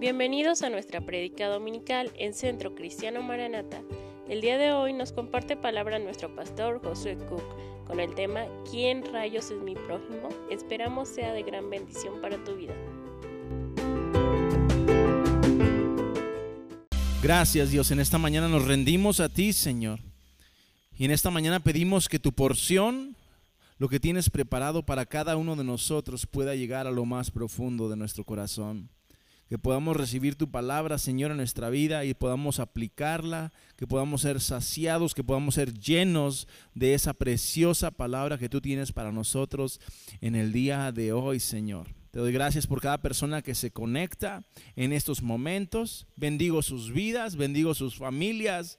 Bienvenidos a nuestra prédica dominical en Centro Cristiano Maranata. El día de hoy nos comparte palabra nuestro pastor Josué Cook con el tema ¿Quién rayos es mi prójimo? Esperamos sea de gran bendición para tu vida. Gracias Dios, en esta mañana nos rendimos a ti Señor. Y en esta mañana pedimos que tu porción, lo que tienes preparado para cada uno de nosotros, pueda llegar a lo más profundo de nuestro corazón que podamos recibir tu palabra, Señor, en nuestra vida y podamos aplicarla, que podamos ser saciados, que podamos ser llenos de esa preciosa palabra que tú tienes para nosotros en el día de hoy, Señor. Te doy gracias por cada persona que se conecta en estos momentos. Bendigo sus vidas, bendigo sus familias,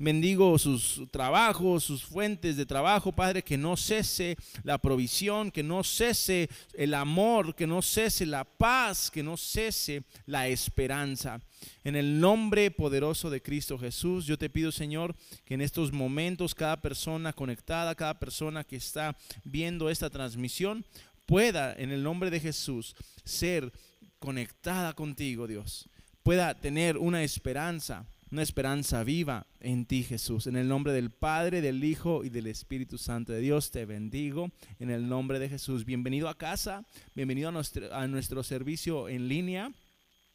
bendigo sus trabajos, sus fuentes de trabajo, Padre, que no cese la provisión, que no cese el amor, que no cese la paz, que no cese la esperanza. En el nombre poderoso de Cristo Jesús, yo te pido, Señor, que en estos momentos cada persona conectada, cada persona que está viendo esta transmisión, pueda en el nombre de Jesús ser conectada contigo, Dios. Pueda tener una esperanza, una esperanza viva en ti, Jesús. En el nombre del Padre, del Hijo y del Espíritu Santo de Dios, te bendigo. En el nombre de Jesús. Bienvenido a casa, bienvenido a nuestro, a nuestro servicio en línea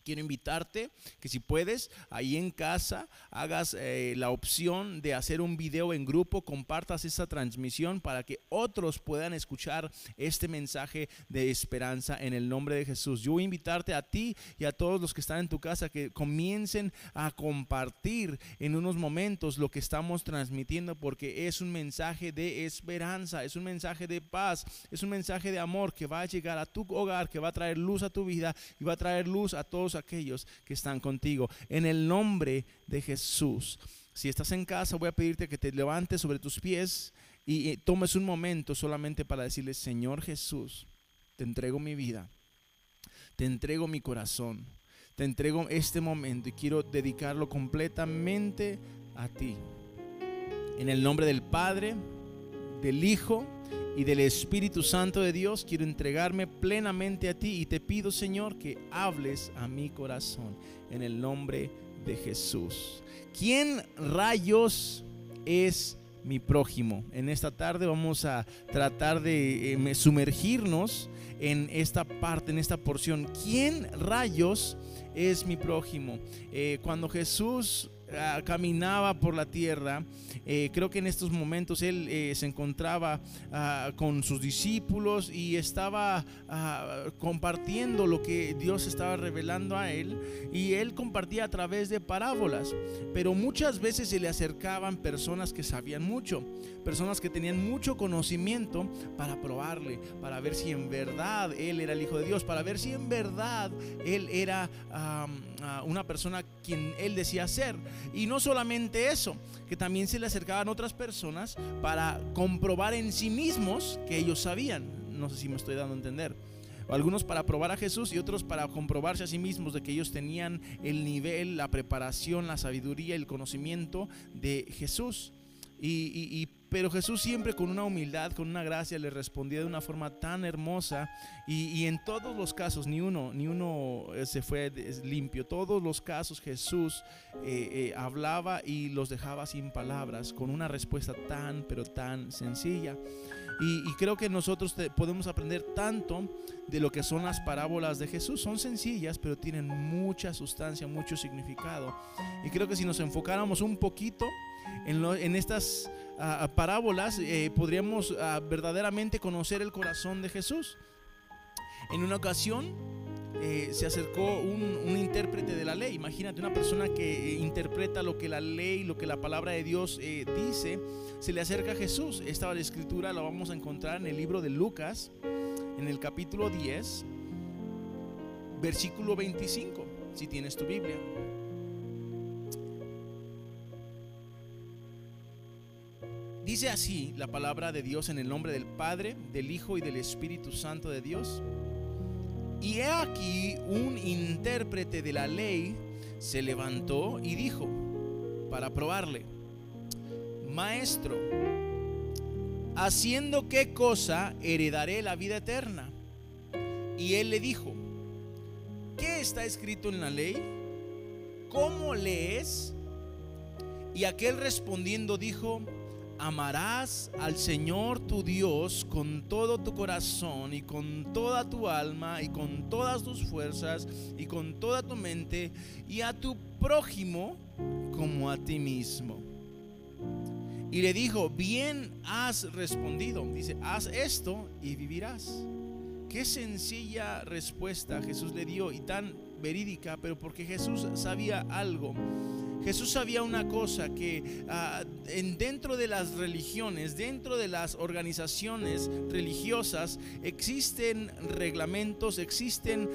quiero invitarte que si puedes, ahí en casa, hagas eh, la opción de hacer un video en grupo, compartas esta transmisión para que otros puedan escuchar este mensaje de esperanza en el nombre de Jesús. Yo voy a invitarte a ti y a todos los que están en tu casa que comiencen a compartir en unos momentos lo que estamos transmitiendo porque es un mensaje de esperanza, es un mensaje de paz, es un mensaje de amor que va a llegar a tu hogar, que va a traer luz a tu vida y va a traer luz a todos aquellos que están contigo. En el nombre de Jesús. Si estás en casa, voy a pedirte que te levantes sobre tus pies y tomes un momento solamente para decirle, Señor Jesús, te entrego mi vida, te entrego mi corazón, te entrego este momento y quiero dedicarlo completamente a ti. En el nombre del Padre, del Hijo y del Espíritu Santo de Dios, quiero entregarme plenamente a ti y te pido, Señor, que hables a mi corazón en el nombre de Jesús. ¿Quién rayos es mi prójimo? En esta tarde vamos a tratar de eh, sumergirnos en esta parte, en esta porción. ¿Quién rayos es mi prójimo? Eh, cuando Jesús ah, caminaba por la tierra, eh, creo que en estos momentos él eh, se encontraba ah, con sus discípulos y estaba ah, compartiendo lo que Dios estaba revelando a él y él compartía a través de parábolas, pero muchas veces se le acercaban personas que sabían mucho, personas que tenían mucho conocimiento para probarle, para ver si en verdad él era el Hijo de Dios, para ver si en verdad él era una persona quien él decía ser. Y no solamente eso, que también se le acercaban otras personas para comprobar en sí mismos que ellos sabían. No sé si me estoy dando a entender. Algunos para probar a Jesús y otros para comprobarse a sí mismos de que ellos tenían el nivel, la preparación, la sabiduría, el conocimiento de Jesús. Y, pero Jesús siempre con una humildad, con una gracia, le respondía de una forma tan hermosa. Y, en todos los casos, ni uno, ni uno eh, se fue limpio. Todos los casos Jesús eh, eh, hablaba y los dejaba sin palabras, con una respuesta tan, pero tan sencilla. Y, creo que nosotros podemos aprender tanto de lo que son las parábolas de Jesús. Son sencillas, pero tienen mucha sustancia, mucho significado. Y creo que si nos enfocáramos un poquito en, estas parábolas eh, podríamos ah, verdaderamente conocer el corazón de Jesús. En una ocasión eh, se acercó un, intérprete de la ley. Imagínate una persona que eh, interpreta lo que la ley, lo que la palabra de Dios dice. Se le acerca a Jesús. Esta escritura la vamos a encontrar en el libro de Lucas, en el capítulo 10, versículo 25, si tienes tu Biblia. Dice así la palabra de Dios en el nombre del Padre, del Hijo y del Espíritu Santo de Dios. Y he aquí un intérprete de la ley se levantó y dijo, para probarle, Maestro, ¿haciendo qué cosa heredaré la vida eterna? Y él le dijo, ¿qué ¿qué está escrito en la ley? ¿Cómo lees? Y aquel respondiendo dijo, amarás al Señor tu Dios con todo tu corazón y con toda tu alma y con todas tus fuerzas y con toda tu mente y a tu prójimo como a ti mismo. Y le dijo, bien has respondido. Dice, haz esto y vivirás. Qué sencilla respuesta Jesús le dio y tan verídica, pero porque Jesús sabía algo. Jesús sabía una cosa, que ah, en, dentro de las religiones, dentro de las organizaciones religiosas, existen reglamentos, existen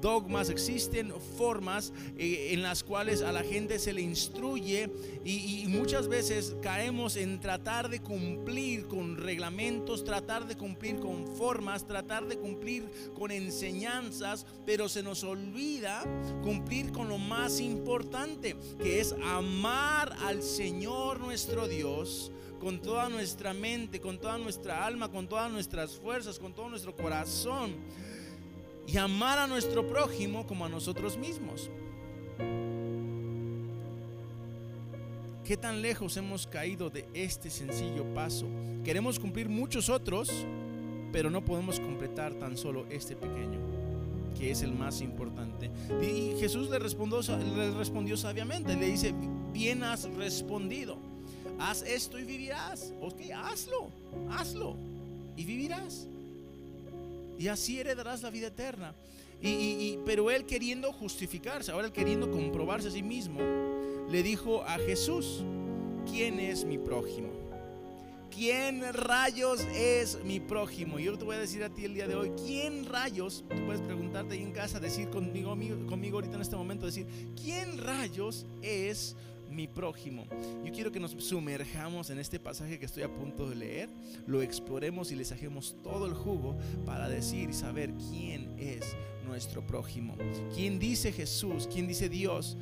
dogmas, existen formas eh, en las cuales a la gente se le instruye y, y muchas veces caemos en tratar de cumplir con reglamentos, tratar de cumplir con formas, tratar de cumplir con enseñanzas, pero se nos olvida cumplir con lo más importante que es amar al Señor nuestro Dios con toda nuestra mente, con toda nuestra alma, con todas nuestras fuerzas, con todo nuestro corazón. Y amar a nuestro prójimo como a nosotros mismos. ¿Qué tan lejos hemos caído de este sencillo paso? Queremos cumplir muchos otros, pero no podemos completar tan solo este pequeño que es el más importante. Y Jesús le respondió, le respondió sabiamente, le dice, bien has respondido, haz esto y vivirás. Ok, hazlo, hazlo y vivirás. Y así heredarás la vida eterna. Y, pero él queriendo justificarse, ahora él queriendo comprobarse a sí mismo, le dijo a Jesús, ¿quién es mi prójimo? ¿Quién rayos es mi prójimo? Yo te voy a decir a ti el día de hoy, ¿quién rayos? Tú puedes preguntarte ahí en casa, decir conmigo, conmigo ahorita en este momento, decir, ¿quién rayos es mi prójimo? Yo quiero que nos sumerjamos en este pasaje que estoy a punto de leer, lo exploremos y le saquemos todo el jugo para decir y saber quién es nuestro prójimo. ¿Quién dice Jesús? ¿Quién dice Dios?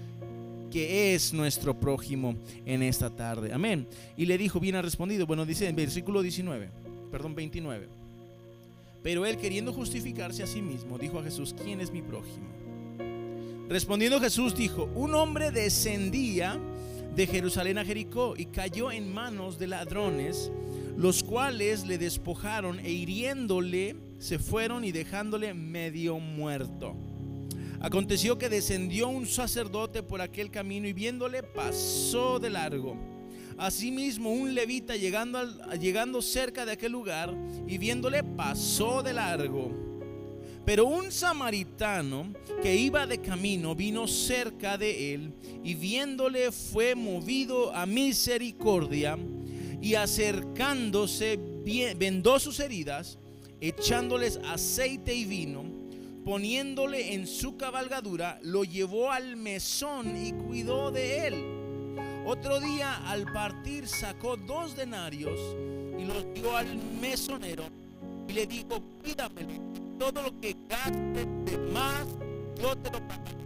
Que es nuestro prójimo en esta tarde. Amén. Y le dijo, bien ha respondido. Bueno, dice en versículo 19, perdón, 29. Pero él queriendo justificarse a sí mismo, dijo a Jesús, ¿quién es mi prójimo? Respondiendo Jesús dijo, un hombre descendía de Jerusalén a Jericó y cayó en manos de ladrones, los cuales le despojaron e hiriéndole se fueron y dejándole medio muerto. Aconteció que descendió un sacerdote por aquel camino y viéndole pasó de largo. Asimismo, un levita llegando, llegando cerca de aquel lugar y viéndole pasó de largo. Pero un samaritano que iba de camino vino cerca de él y viéndole fue movido a misericordia y acercándose vendó sus heridas, echándoles aceite y vino poniéndole en su cabalgadura, lo llevó al mesón y cuidó de él. Otro día al partir sacó dos denarios y los dio al mesonero y le dijo, pídame todo lo que gaste de más, yo te lo pagaré.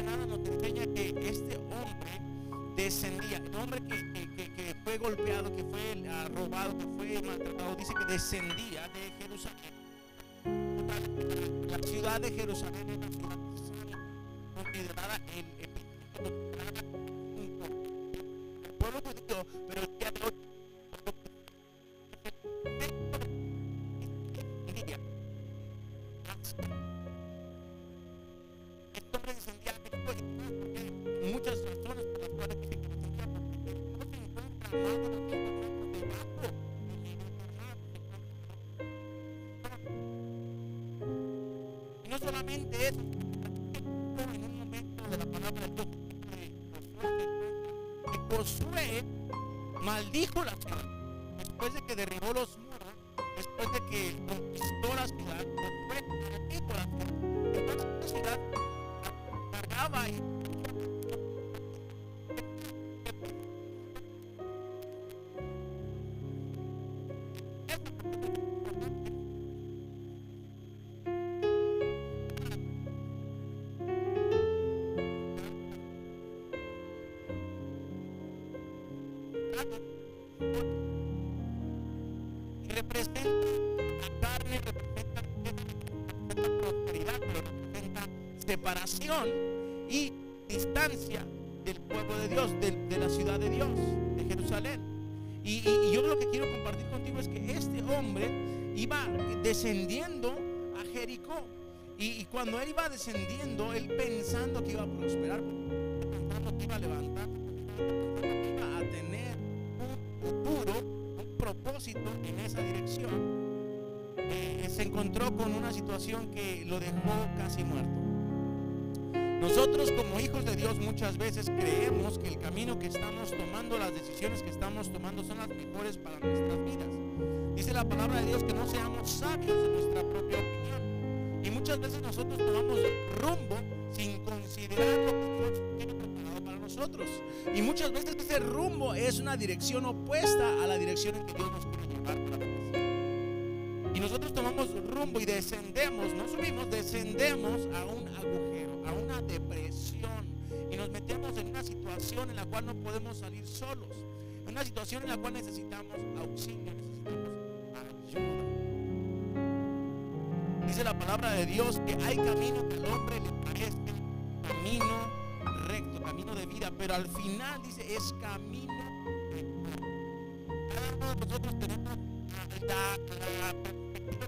Que nada nos enseña que este hombre descendía, el hombre que, fue golpeado, que fue robado, que fue maltratado, dice que descendía de Jerusalén. La ciudad de Jerusalén era solamente eso, en un momento de la palabra de Dios, que Josué maldijo la ciudad después de que derribó los muros, después de que descendiendo a Jericó. Y, cuando él iba descendiendo, él pensando que iba a prosperar, pensando que iba a levantar, que iba a tener un futuro, un propósito en esa dirección, eh, se encontró con una situación que lo dejó casi muerto. Nosotros como hijos de Dios muchas veces creemos que el camino que estamos tomando, las decisiones que estamos tomando son las mejores para nuestras vidas. Dice la palabra de Dios que no seamos sabios de nuestra propia opinión. Y muchas veces nosotros tomamos rumbo sin considerar lo que Dios tiene preparado para nosotros. Y muchas veces ese rumbo es una dirección opuesta a la dirección en que Dios nos quiere llevar para nosotros. Y nosotros tomamos rumbo y descendemos, no subimos, descendemos a un agujero, a una depresión. Y nos metemos en una situación en la cual no podemos salir solos. En una situación en la cual necesitamos auxilio, necesitamos Dice la palabra de Dios que hay camino que al hombre le parece camino recto, camino de vida, pero al final dice es camino muerte. Cada uno de nosotros tenemos la, perspectiva,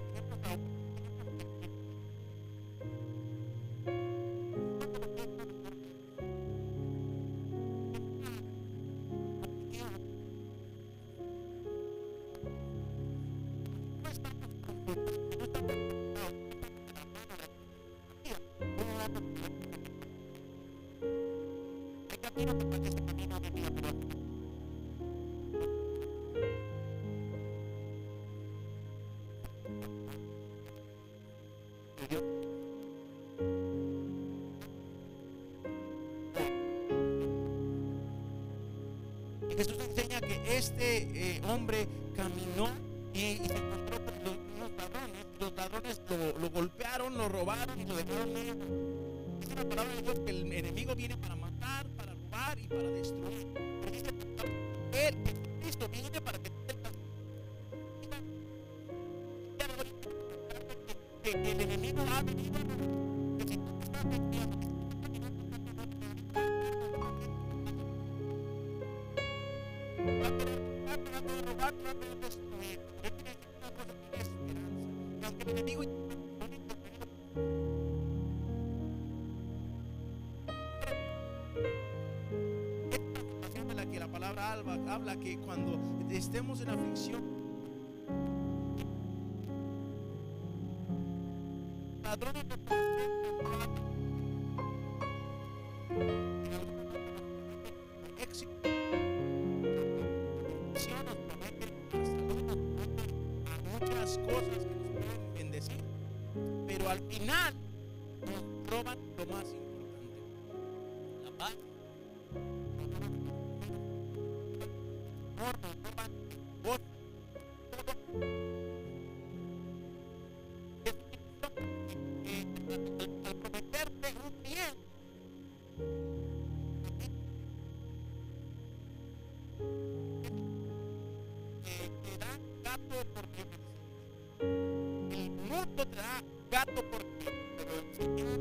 que cuando estemos en aflicción el Señor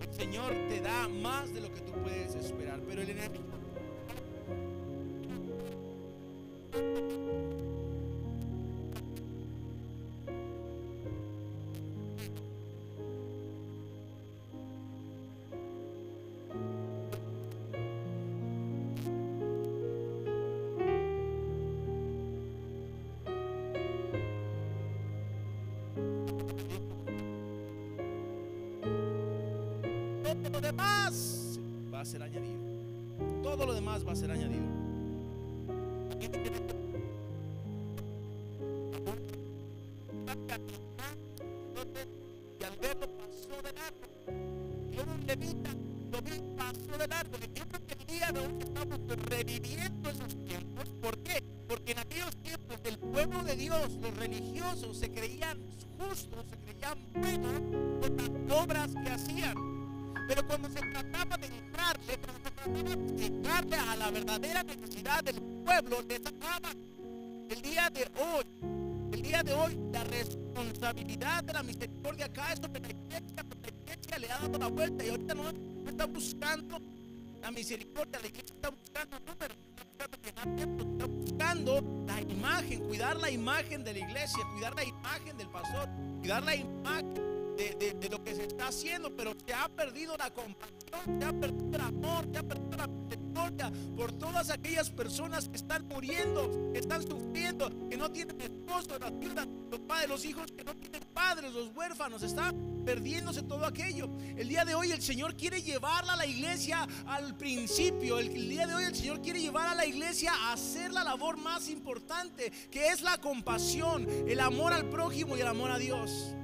el Señor te da más de lo que tú puedes esperar pero el enemigo demás va a ser añadido. Todo lo demás va a ser añadido. Entonces, verlo pasó de largo. Y un levita lo vi pasó de largo. Y yo creo que el día de hoy estamos reviviendo esos tiempos. ¿Por qué? Porque en aquellos tiempos el pueblo de Dios, los religiosos, se creían justos, se creían buenos por las obras que hacían. Pero cuando se trataba de entrarle, cuando se trataba de llegarle a la verdadera necesidad del pueblo, les sacaban. El día de hoy, el día de hoy, la responsabilidad de la misericordia acá es sobre la iglesia, porque la iglesia le ha dado la vuelta y ahorita no, está buscando la misericordia, la iglesia está buscando números, está buscando la imagen, cuidar la imagen de la iglesia, cuidar la imagen del pastor, cuidar la imagen de, lo que se está haciendo, pero se ha perdido la compasión, se ha perdido el amor, se ha perdido la misericordia por todas aquellas personas que están muriendo, que están sufriendo, que no tienen esposo, las los padres, los hijos que no tienen padres, los huérfanos, están perdiéndose todo aquello. El día de hoy el Señor quiere llevarla a la iglesia al principio. El, el, día de hoy el Señor quiere llevar a la iglesia a hacer la labor más importante, que es la compasión, el amor al prójimo y el amor a Dios.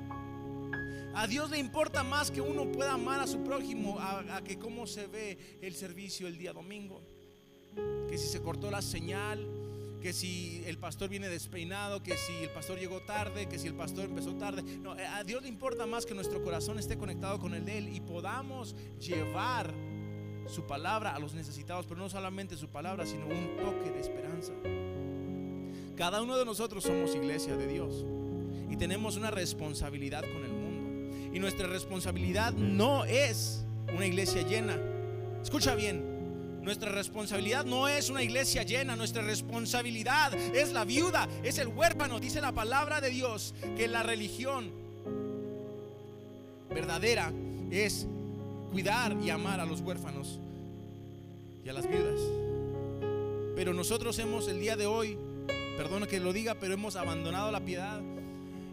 A Dios le importa más que uno pueda amar a su prójimo a, que cómo se ve el servicio el día domingo. Que si se cortó la señal, que si el pastor viene despeinado, que si el pastor llegó tarde, que si el pastor empezó tarde. No, a Dios le importa más que nuestro corazón esté conectado con el de Él y podamos llevar su palabra a los necesitados, pero no solamente su palabra, sino un toque de esperanza. Cada uno de nosotros somos iglesia de Dios y tenemos una responsabilidad con el. Y nuestra responsabilidad no es una iglesia llena. Escucha bien, nuestra responsabilidad no es una iglesia llena, nuestra responsabilidad es la viuda, es el huérfano. Dice la palabra de Dios que la religión verdadera es cuidar y amar a los huérfanos y a las viudas. Pero nosotros hemos el día de hoy, perdona que lo diga, pero hemos abandonado la piedad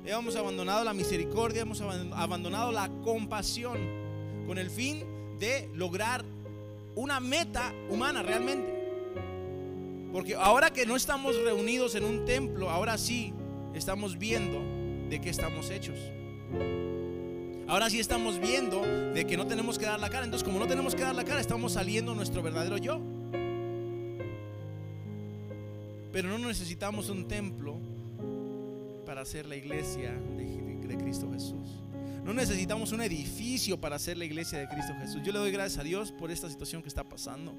hemos abandonado la misericordia, hemos abandonado la compasión con el fin de lograr una meta humana realmente. Porque ahora que no estamos reunidos en un templo, ahora sí estamos viendo de qué estamos hechos. Ahora sí estamos viendo de que no tenemos que dar la cara. Entonces, como no tenemos que dar la cara, estamos saliendo nuestro verdadero yo. Pero no necesitamos un templo para hacer la iglesia de, Cristo Jesús. No necesitamos un edificio para hacer la iglesia de Cristo Jesús. Yo le doy gracias a Dios por esta situación que está pasando.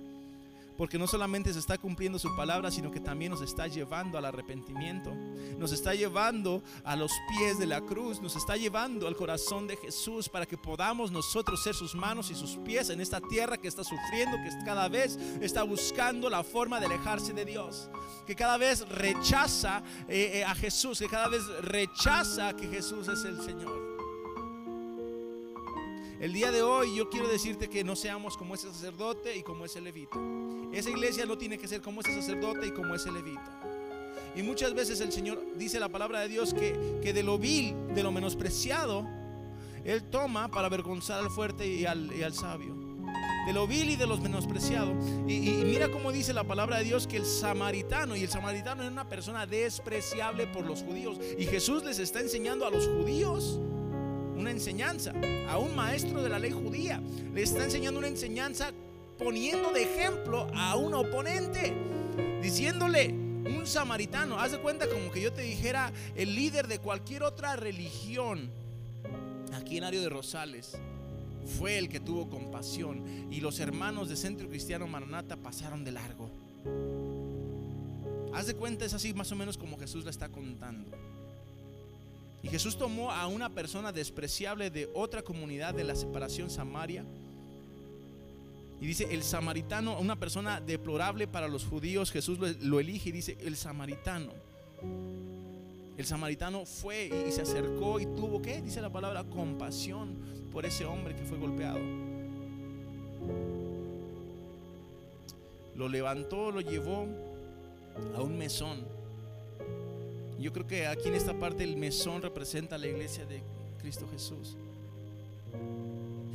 Porque no solamente se está cumpliendo su palabra, sino que también nos está llevando al arrepentimiento. Nos está llevando a los pies de la cruz. Nos está llevando al corazón de Jesús para que podamos nosotros ser sus manos y sus pies en esta tierra que está sufriendo, que cada vez está buscando la forma de alejarse de Dios. Que cada vez rechaza eh, eh, a Jesús, que cada vez rechaza que Jesús es el Señor. El día de hoy yo quiero decirte que no seamos como ese sacerdote y como ese levita. Esa iglesia no tiene que ser como ese sacerdote y como ese levita. Y muchas veces el Señor dice la palabra de Dios que, que de lo vil, de lo menospreciado, Él toma para avergonzar al fuerte y al, sabio. De lo vil y de los menospreciados. Y, y, mira cómo dice la palabra de Dios que el samaritano, y el samaritano era una persona despreciable por los judíos. Y Jesús les está enseñando a los judíos una enseñanza, a un maestro de la ley judía. Le está enseñando una enseñanza poniendo de ejemplo a un oponente, diciéndole, un samaritano, haz de cuenta como que yo te dijera el líder de cualquier otra religión, aquí en Ario de Rosales, fue el que tuvo compasión y los hermanos de Centro Cristiano Maranata pasaron de largo. Haz de cuenta, es así más o menos como Jesús la está contando. Y Jesús tomó a una persona despreciable de otra comunidad de la separación Samaria. Y dice, el samaritano, una persona deplorable para los judíos, Jesús lo, elige y dice, el samaritano. El samaritano fue y, se acercó y tuvo, ¿qué? Dice la palabra, compasión por ese hombre que fue golpeado. Lo levantó, lo llevó a un mesón yo creo que aquí en esta parte el mesón representa la iglesia de Cristo Jesús.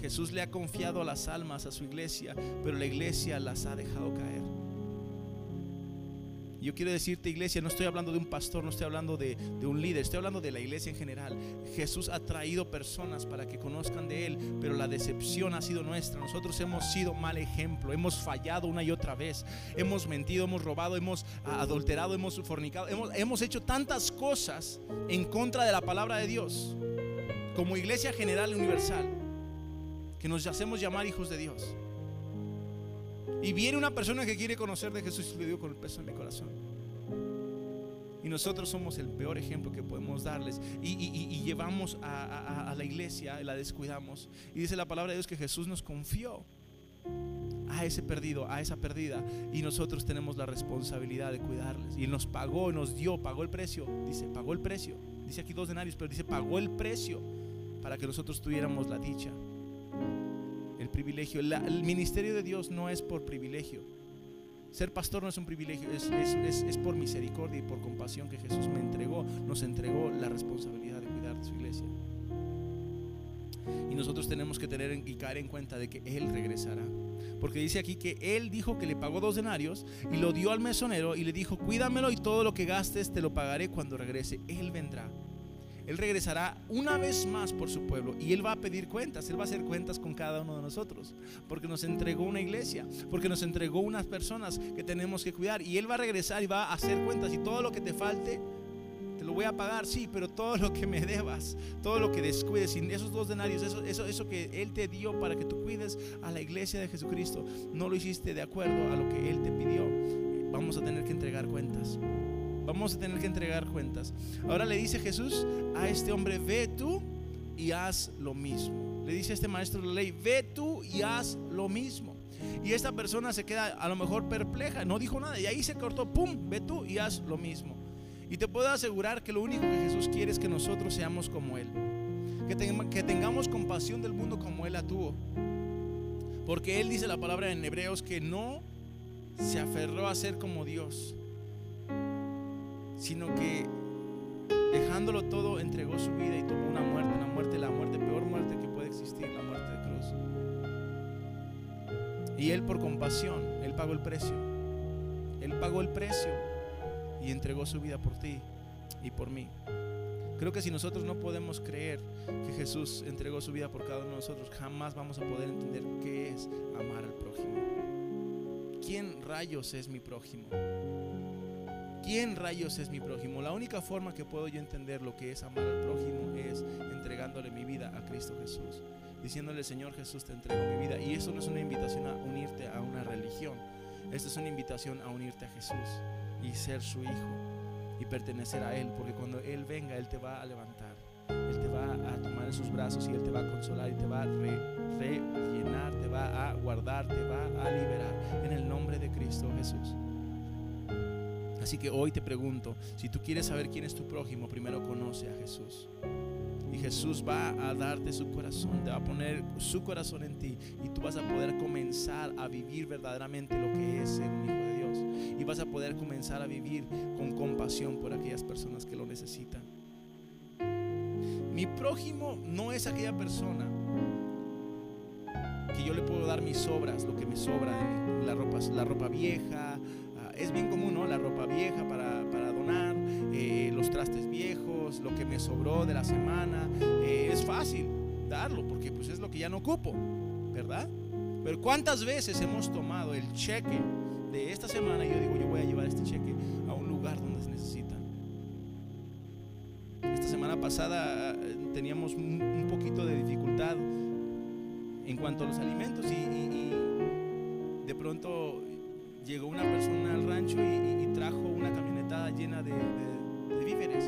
Jesús le ha confiado las almas a su iglesia, pero la iglesia las ha dejado caer. Yo quiero decirte, iglesia, no estoy hablando de un pastor, no estoy hablando de, de, un líder, estoy hablando de la iglesia en general. Jesús ha traído personas para que conozcan de Él, pero la decepción ha sido nuestra. Nosotros hemos sido mal ejemplo, hemos fallado una y otra vez, hemos mentido, hemos robado, hemos adulterado, hemos fornicado, hemos, hemos hecho tantas cosas en contra de la palabra de Dios, como iglesia general y universal, que nos hacemos llamar hijos de Dios. Y viene una persona que quiere conocer de Jesús y le digo con el peso en mi corazón. Y nosotros somos el peor ejemplo que podemos darles. Y, llevamos a, a, la iglesia, la descuidamos. Y dice la palabra de Dios que Jesús nos confió a ese perdido, a esa perdida. Y nosotros tenemos la responsabilidad de cuidarles. Y nos pagó, nos dio, pagó el precio. Dice, pagó el precio. Dice aquí dos denarios, pero dice, pagó el precio para que nosotros tuviéramos la dicha privilegio. el ministerio de Dios no es por privilegio. Ser pastor no es un privilegio, es, por misericordia y por compasión que Jesús me entregó, nos entregó la responsabilidad de cuidar de su iglesia. Y nosotros tenemos que tener y caer en cuenta de que Él regresará. Porque dice aquí que Él dijo que le pagó dos denarios y lo dio al mesonero y le dijo, cuídamelo y todo lo que gastes te lo pagaré cuando regrese. Él vendrá. Él regresará una vez más por su pueblo y Él va a pedir cuentas, Él va a hacer cuentas con cada uno de nosotros, porque nos entregó una iglesia, porque nos entregó unas personas que tenemos que cuidar y Él va a regresar y va a hacer cuentas y todo lo que te falte, te lo voy a pagar, sí, pero todo lo que me debas, todo lo que descuides, sin esos dos denarios, eso, eso, eso que Él te dio para que tú cuides a la iglesia de Jesucristo, no lo hiciste de acuerdo a lo que Él te pidió, vamos a tener que entregar cuentas. Vamos a tener que entregar cuentas. Ahora le dice Jesús a este hombre, ve tú y haz lo mismo. Le dice este maestro de la ley, ve tú y haz lo mismo. Y esta persona se queda a lo mejor perpleja, no dijo nada y ahí se cortó, pum, ve tú y haz lo mismo. Y te puedo asegurar que lo único que Jesús quiere es que nosotros seamos como Él. Que, que tengamos compasión del mundo como Él la tuvo. Porque Él dice la palabra en Hebreos que no se aferró a ser como Dios, sino que dejándolo todo entregó su vida y tomó una muerte, una muerte, la muerte, peor muerte que puede existir, la muerte de cruz. Y Él por compasión, Él pagó el precio. Él pagó el precio y entregó su vida por ti y por mí. Creo que si nosotros no podemos creer que Jesús entregó su vida por cada uno de nosotros, jamás vamos a poder entender qué es amar al prójimo. ¿Quién rayos es mi prójimo? ¿Quién rayos es mi prójimo? La única forma que puedo yo entender lo que es amar al prójimo es entregándole mi vida a Cristo Jesús. Diciéndole, Señor Jesús, te entrego mi vida. Y eso no es una invitación a unirte a una religión. Esta es una invitación a unirte a Jesús y ser su hijo y pertenecer a Él. Porque cuando Él venga, Él te va a levantar. Él te va a tomar en sus brazos y Él te va a consolar y te va a rellenar, te va a guardar, te va a liberar. En el nombre de Cristo Jesús. Así que hoy te pregunto, si tú quieres saber quién es tu prójimo, primero conoce a Jesús. Y Jesús va a darte su corazón, te va a poner su corazón en ti y tú vas a poder comenzar a vivir verdaderamente lo que es ser un hijo de Dios. Y vas a poder comenzar a vivir con compasión por aquellas personas que lo necesitan. Mi prójimo no es aquella persona que yo le puedo dar mis obras, lo que me sobra de la ropa, la ropa vieja, es bien común, ¿no? La ropa vieja para, donar, eh, los trastes viejos, lo que me sobró de la semana. Eh, es fácil darlo porque pues es lo que ya no ocupo, ¿verdad? Pero ¿cuántas veces hemos tomado el cheque de esta semana y yo digo, yo voy a llevar este cheque a un lugar donde se necesita? Esta semana pasada eh, teníamos un, poquito de dificultad en cuanto a los alimentos y de pronto llegó una persona al rancho y, trajo una camioneta llena de, víveres,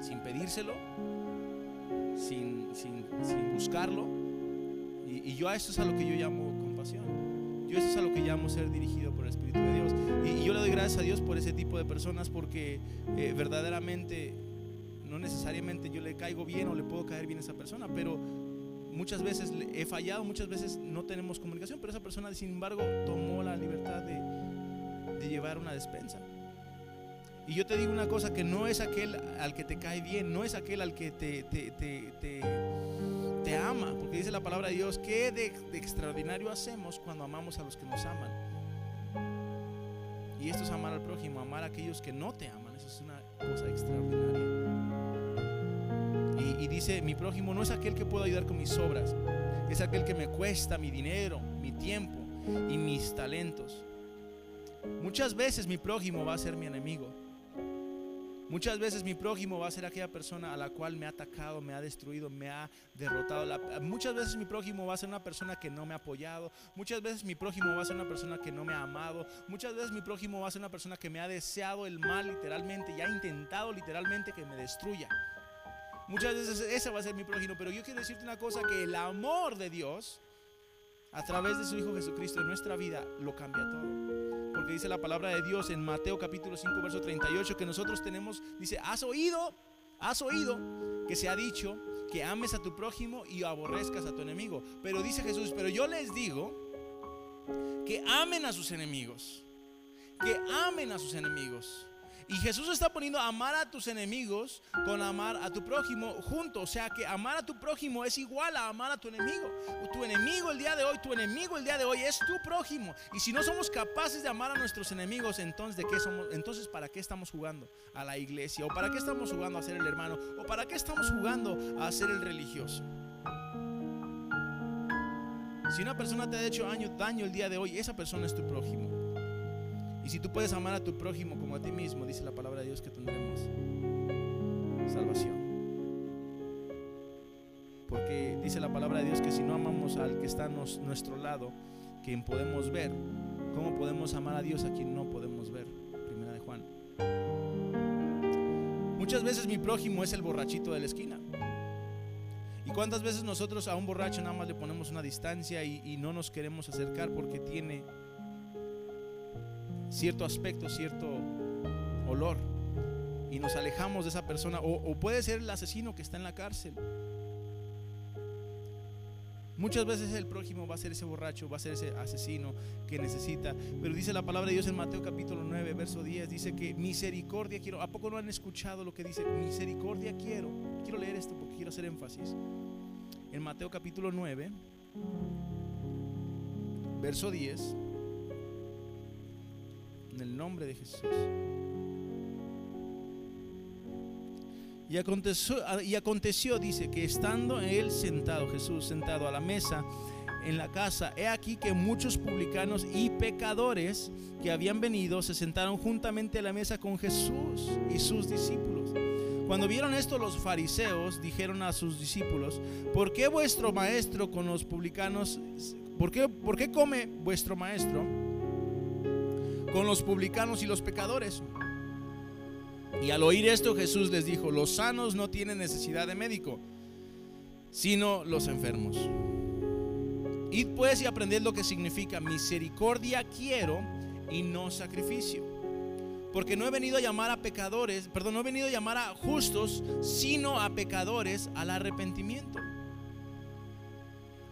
sin pedírselo, sin, buscarlo. Y, yo a eso es a lo que yo llamo compasión. Yo eso es a lo que llamo ser dirigido por el Espíritu de Dios. Y, yo le doy gracias a Dios por ese tipo de personas porque eh, verdaderamente no necesariamente yo le caigo bien o le puedo caer bien a esa persona, pero muchas veces he fallado, muchas veces no tenemos comunicación, pero esa persona, sin embargo, tomó la libertad de, llevar una despensa. Y yo te digo una cosa, que no es aquel al que te cae bien, no es aquel al que te, te, ama, porque dice la palabra de Dios, ¿qué de, extraordinario hacemos cuando amamos a los que nos aman? Y esto es amar al prójimo, amar a aquellos que no te aman. Eso es una cosa extraordinaria. Y, dice, mi prójimo no es aquel que puedo ayudar con mis obras, es aquel que me cuesta mi dinero, mi tiempo y mis talentos. Muchas veces mi prójimo va a ser mi enemigo. Muchas veces mi prójimo va a ser aquella persona a la cual me ha atacado, me ha destruido, me ha derrotado. muchas veces mi prójimo va a ser una persona que no me ha apoyado. Muchas veces mi prójimo va a ser una persona que no me ha amado. Muchas veces mi prójimo va a ser una persona que me ha deseado el mal literalmente y ha intentado literalmente que me destruya. Muchas veces ese va a ser mi prójimo. Pero yo quiero decirte una cosa, que el amor de Dios a través de su Hijo Jesucristo en nuestra vida lo cambia todo porque dice la palabra de Dios en Mateo capítulo 5, verso 38, que nosotros tenemos, dice, has oído, has oído que se ha dicho que ames a tu prójimo y aborrezcas a tu enemigo. Pero dice Jesús, pero yo les digo que amen a sus enemigos, que amen a sus enemigos. Y Jesús está poniendo amar a tus enemigos con amar a tu prójimo junto. O sea que amar a tu prójimo es igual a amar a tu enemigo. Tu enemigo el día de hoy, tu enemigo el día de hoy es tu prójimo. Y si no somos capaces de amar a nuestros enemigos, entonces ¿de qué somos? Entonces ¿para qué estamos jugando a la iglesia? ¿O para qué estamos jugando a ser el hermano? ¿O para qué estamos jugando a ser el religioso? Si una persona te ha hecho daño el día de hoy, esa persona es tu prójimo. Si tú puedes amar a tu prójimo como a ti mismo, dice la palabra de Dios que tendremos salvación. Porque dice la palabra de Dios que si no amamos al que está a nuestro lado, quien podemos ver, ¿cómo podemos amar a Dios a quien no podemos ver? Primera de Juan. Muchas veces mi prójimo es el borrachito de la esquina. ¿Y cuántas veces nosotros a un borracho nada más le ponemos una distancia y no nos queremos acercar porque tiene cierto aspecto, cierto olor. Y nos alejamos de esa persona. O, puede ser el asesino que está en la cárcel. Muchas veces el prójimo va a ser ese borracho, va a ser ese asesino que necesita. Pero dice la palabra de Dios en Mateo capítulo 9, verso 10, dice que misericordia quiero. ¿A poco no han escuchado lo que dice? Misericordia quiero. Quiero leer esto porque quiero hacer énfasis. En Mateo capítulo 9, verso 10 el nombre de Jesús. Y aconteció, y aconteció, dice, que estando él sentado, Jesús sentado a la mesa en la casa, he aquí que muchos publicanos y pecadores que habían venido se sentaron juntamente a la mesa con Jesús y sus discípulos. Cuando vieron esto los fariseos dijeron a sus discípulos, ¿por qué vuestro maestro con los publicanos, por qué, por qué come vuestro maestro? Con los publicanos y los pecadores. Y al oír esto Jesús les dijo, los sanos no tienen necesidad de médico, sino los enfermos. Id pues y aprended lo que significa misericordia quiero y no sacrificio. Porque no he venido a llamar a pecadores, perdón, no he venido a llamar a justos, sino a pecadores al arrepentimiento.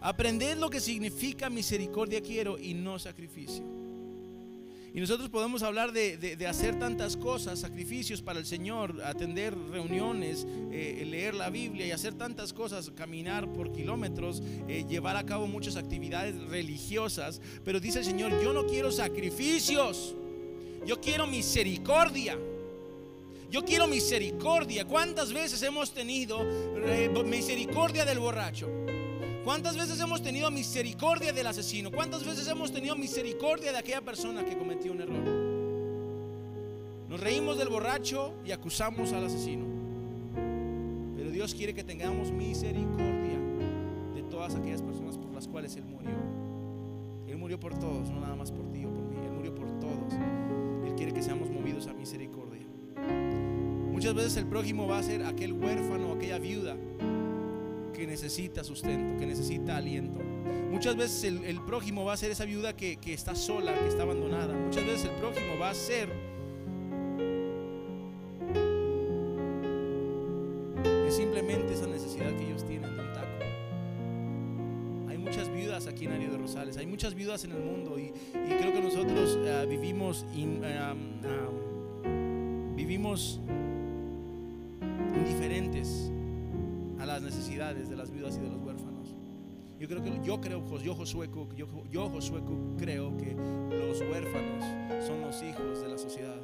Aprended lo que significa misericordia quiero y no sacrificio. Y nosotros podemos hablar de, hacer tantas cosas, sacrificios para el Señor, atender reuniones, eh, leer la Biblia y hacer tantas cosas, caminar por kilómetros, eh, llevar a cabo muchas actividades religiosas. Pero dice el Señor, yo no quiero sacrificios, yo quiero misericordia. Yo quiero misericordia. ¿Cuántas veces hemos tenido eh, misericordia del borracho? ¿Cuántas veces hemos tenido misericordia del asesino? ¿Cuántas veces hemos tenido misericordia de aquella persona que cometió un error? Nos reímos del borracho y acusamos al asesino. Pero Dios quiere que tengamos misericordia de todas aquellas personas por las cuales Él murió. Él murió por todos, no nada más por ti o por mí. Él murió por todos. Él quiere que seamos movidos a misericordia. Muchas veces el prójimo va a ser aquel huérfano, aquella viuda que necesita sustento, que necesita aliento. Muchas veces el, prójimo va a ser esa viuda que, que, está sola, que está abandonada. Muchas veces el prójimo va a ser es simplemente esa necesidad que ellos tienen de un taco. Hay muchas viudas aquí en Área de Rosales, hay muchas viudas en el mundo y, creo que nosotros uh, vivimos, in, vivimos indiferentes necesidades de las viudas y de los huérfanos. Yo creo que yo creo, yo Josué Cook, yo, yo Josué Cook creo que los huérfanos son los hijos de la sociedad.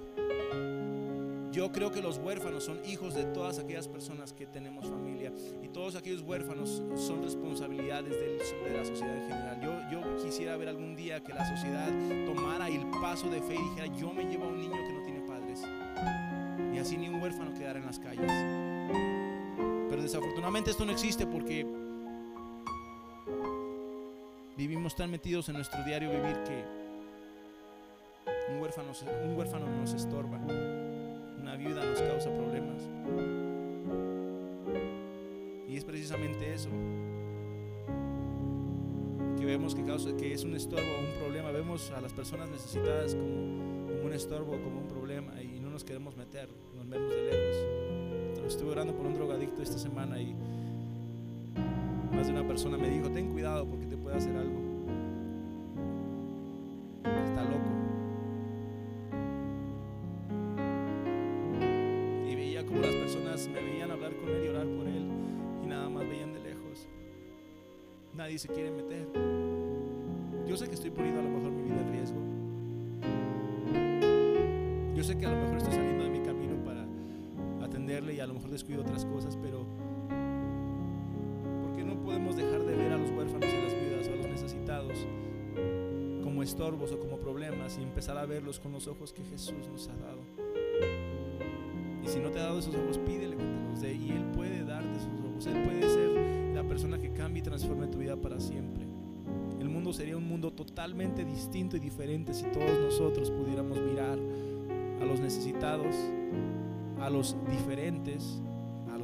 Yo creo que los huérfanos son hijos de todas aquellas personas que tenemos familia y todos aquellos huérfanos son responsabilidades de la sociedad en general. Yo, yo quisiera ver algún día que la sociedad tomara el paso de fe y dijera, yo me llevo a un niño que no tiene padres. Y así ni un huérfano quedara en las calles. Pero desafortunadamente esto no existe porque vivimos tan metidos en nuestro diario vivir que un huérfano, un huérfano nos estorba, una viuda nos causa problemas. Y es precisamente eso que vemos que, causa, que es un estorbo, un problema. Vemos a las personas necesitadas como, un estorbo, como un problema y no nos queremos meter, nos vemos de lejos. Estuve orando por un drogadicto esta semana y más de una persona me dijo, ten cuidado porque te puede hacer algo. Está loco. Y veía como las personas me veían hablar con él y orar por él y nada más veían de lejos. Nadie se quiere meter. Yo sé que estoy poniendo a lo mejor mi vida en riesgo. Yo sé que a lo mejor estoy saliendo de mi y a lo mejor descuido otras cosas, pero podemos dejar de ver a los huérfanos y a las viudas a los necesitados como estorbos o como problemas y empezar a verlos con los ojos que Jesús nos ha dado. Y si no te ha dado esos ojos, pídele que te los dé y Él puede darte esos ojos. Él puede ser la persona que cambie y transforme tu vida para siempre. El mundo sería un mundo totalmente distinto y diferente si todos nosotros pudiéramos mirar a los necesitados, a los diferentes,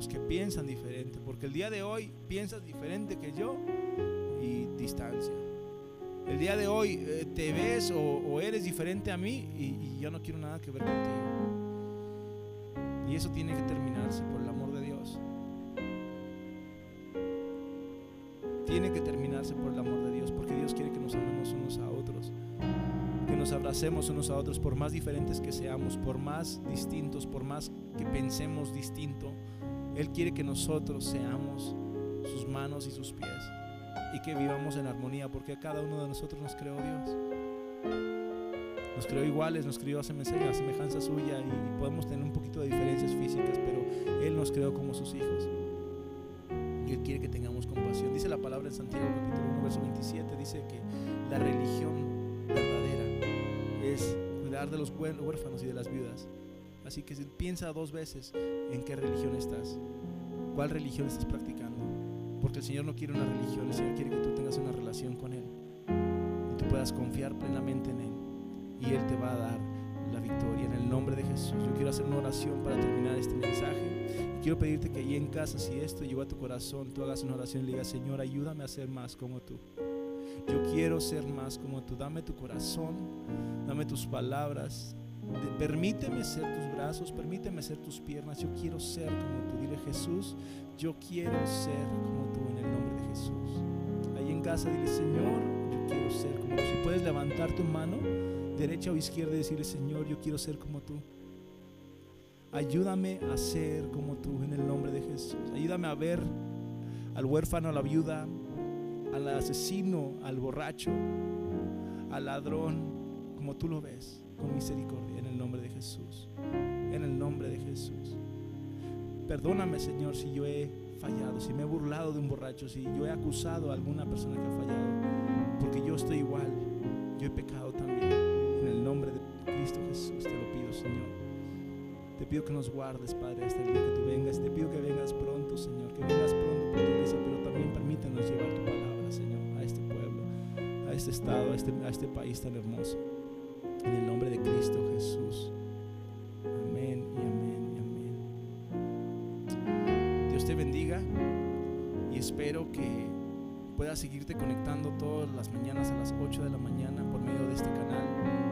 que piensan diferente, porque el día de hoy piensas diferente que yo y distancia. El día de hoy eh, te ves o, eres diferente a mí y, yo no quiero nada que ver contigo. Y eso tiene que terminarse por el abracemos unos a otros, por más diferentes que seamos, por más distintos, por más que pensemos distinto, él quiere que nosotros seamos sus manos y sus pies y que vivamos en armonía porque a cada uno de nosotros nos creó Dios. Nos creó iguales, nos creó a semejanza suya y podemos tener un poquito de diferencias físicas, pero Él nos creó como sus hijos. Y Él quiere que tengamos compasión. Dice la palabra en Santiago capítulo 1, verso 27, dice que la religión de los huérfanos y de las viudas Así que piensa dos veces en qué religión estás, cuál religión estás practicando. Porque el Señor no quiere una religión, el Señor quiere que tú tengas una relación con Él. Y tú puedas confiar plenamente en Él. Y Él te va a dar la victoria en el nombre de Jesús. Yo quiero hacer una oración para terminar este mensaje. Quiero pedirte que allí en casa, si esto llegó a tu corazón, tú hagas una oración y le digas, Señor, ayúdame a ser más como tú. Yo quiero ser más como tú. Dame tu corazón, dame tus palabras, Permíteme ser tus brazos, permíteme ser tus piernas. Yo quiero ser como tú. Dile Jesús, yo quiero ser como tú en el nombre de Jesús. Ahí en casa dile Señor, yo quiero ser como tú. Si puedes levantar tu mano, derecha o izquierda, y decirle Señor, yo quiero ser como tú. Ayúdame a ser como tú en el nombre de Jesús. Ayúdame a ver al huérfano, a la viuda, al asesino, al borracho, al ladrón, como tú lo ves con misericordia en el nombre de Jesús. En el nombre de Jesús. Perdóname, Señor, si yo he fallado, si me he burlado de un borracho, si yo he acusado a alguna persona que ha fallado, porque yo estoy igual, yo he pecado también. En el nombre de Cristo Jesús te lo pido, Señor. Te pido que nos guardes, Padre, hasta el día que tú vengas. Te pido que vengas pronto, Señor, que vengas pronto por tu iglesia, pero también permítanos llevar tu palabra, a este estado, a este, a este país tan hermoso. En el nombre de Cristo Jesús. Amén y amén y amén. Dios te bendiga y espero que puedas seguirte conectando todas las mañanas a las 8 de la mañana por medio de este canal